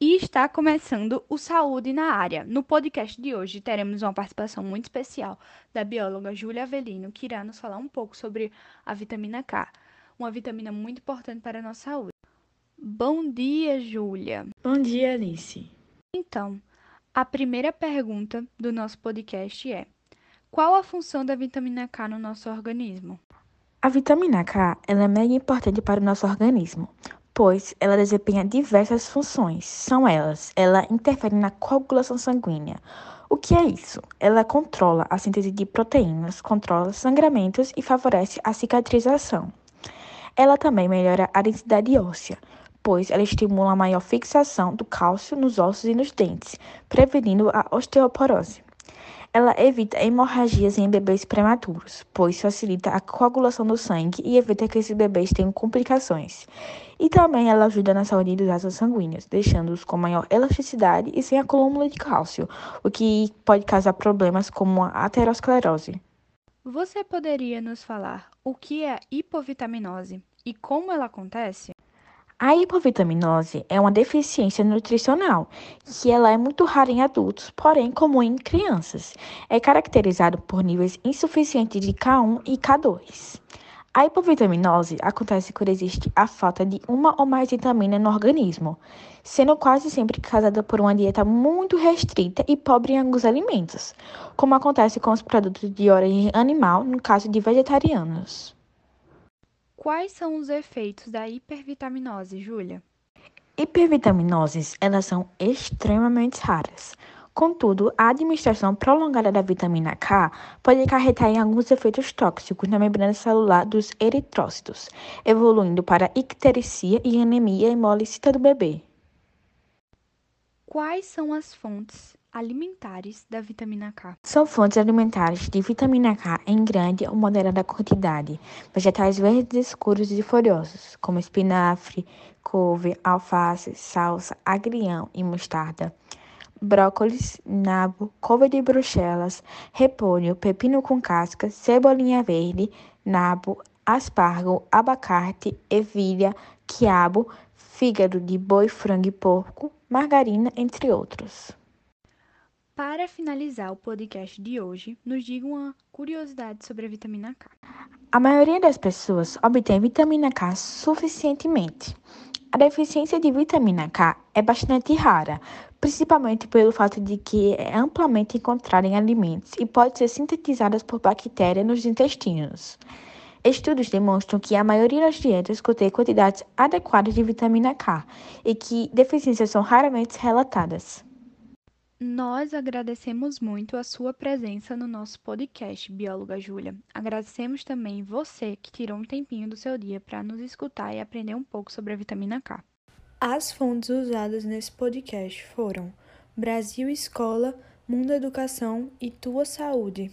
E está começando o Saúde na Área. No podcast de hoje teremos uma participação muito especial da bióloga Júlia Avelino, que irá nos falar um pouco sobre a vitamina K, uma vitamina muito importante para a nossa saúde. Bom dia, Júlia. Bom dia, Alice. Então, a primeira pergunta do nosso podcast é: qual a função da vitamina K no nosso organismo? A vitamina K ela é mega importante para o nosso organismo, pois ela desempenha diversas funções. São elas: ela interfere na coagulação sanguínea. O que é isso? Ela controla a síntese de proteínas, controla sangramentos e favorece a cicatrização. Ela também melhora a densidade óssea, pois ela estimula a maior fixação do cálcio nos ossos e nos dentes, prevenindo a osteoporose. Ela evita hemorragias em bebês prematuros, pois facilita a coagulação do sangue e evita que esses bebês tenham complicações. E também ela ajuda na saúde dos vasos sanguíneos, deixando-os com maior elasticidade e sem acúmulo de cálcio, o que pode causar problemas como a aterosclerose. Você poderia nos falar o que é hipovitaminose e como ela acontece? A hipovitaminose é uma deficiência nutricional que ela é muito rara em adultos, porém comum em crianças. É caracterizado por níveis insuficientes de K1 e K2. A hipovitaminose acontece quando existe a falta de uma ou mais vitaminas no organismo, sendo quase sempre causada por uma dieta muito restrita e pobre em alguns alimentos, como acontece com os produtos de origem animal, no caso de vegetarianos. Quais são os efeitos da hipervitaminose, Júlia? Hipervitaminoses, elas são extremamente raras. Contudo, a administração prolongada da vitamina K pode acarretar em alguns efeitos tóxicos na membrana celular dos eritrócitos, evoluindo para ictericia e anemia hemolícita do bebê. Quais são as fontes alimentares da vitamina K? São fontes alimentares de vitamina K em grande ou moderada quantidade. Vegetais verdes escuros e folhosos, como espinafre, couve, alface, salsa, agrião e mostarda. Brócolis, nabo, couve de bruxelas, repolho, pepino com casca, cebolinha verde, nabo, aspargo, abacate, ervilha, quiabo, fígado de boi, frango e porco, margarina, entre outros. Para finalizar o podcast de hoje, nos diga uma curiosidade sobre a vitamina K. A maioria das pessoas obtém vitamina K suficientemente. A deficiência de vitamina K é bastante rara, principalmente pelo fato de que é amplamente encontrada em alimentos e pode ser sintetizada por bactérias nos intestinos. Estudos demonstram que a maioria das dietas contém quantidades adequadas de vitamina K e que deficiências são raramente relatadas. Nós agradecemos muito a sua presença no nosso podcast, bióloga Júlia. Agradecemos também você que tirou um tempinho do seu dia para nos escutar e aprender um pouco sobre a vitamina K. As fontes usadas nesse podcast foram Brasil Escola, Mundo Educação e Tua Saúde.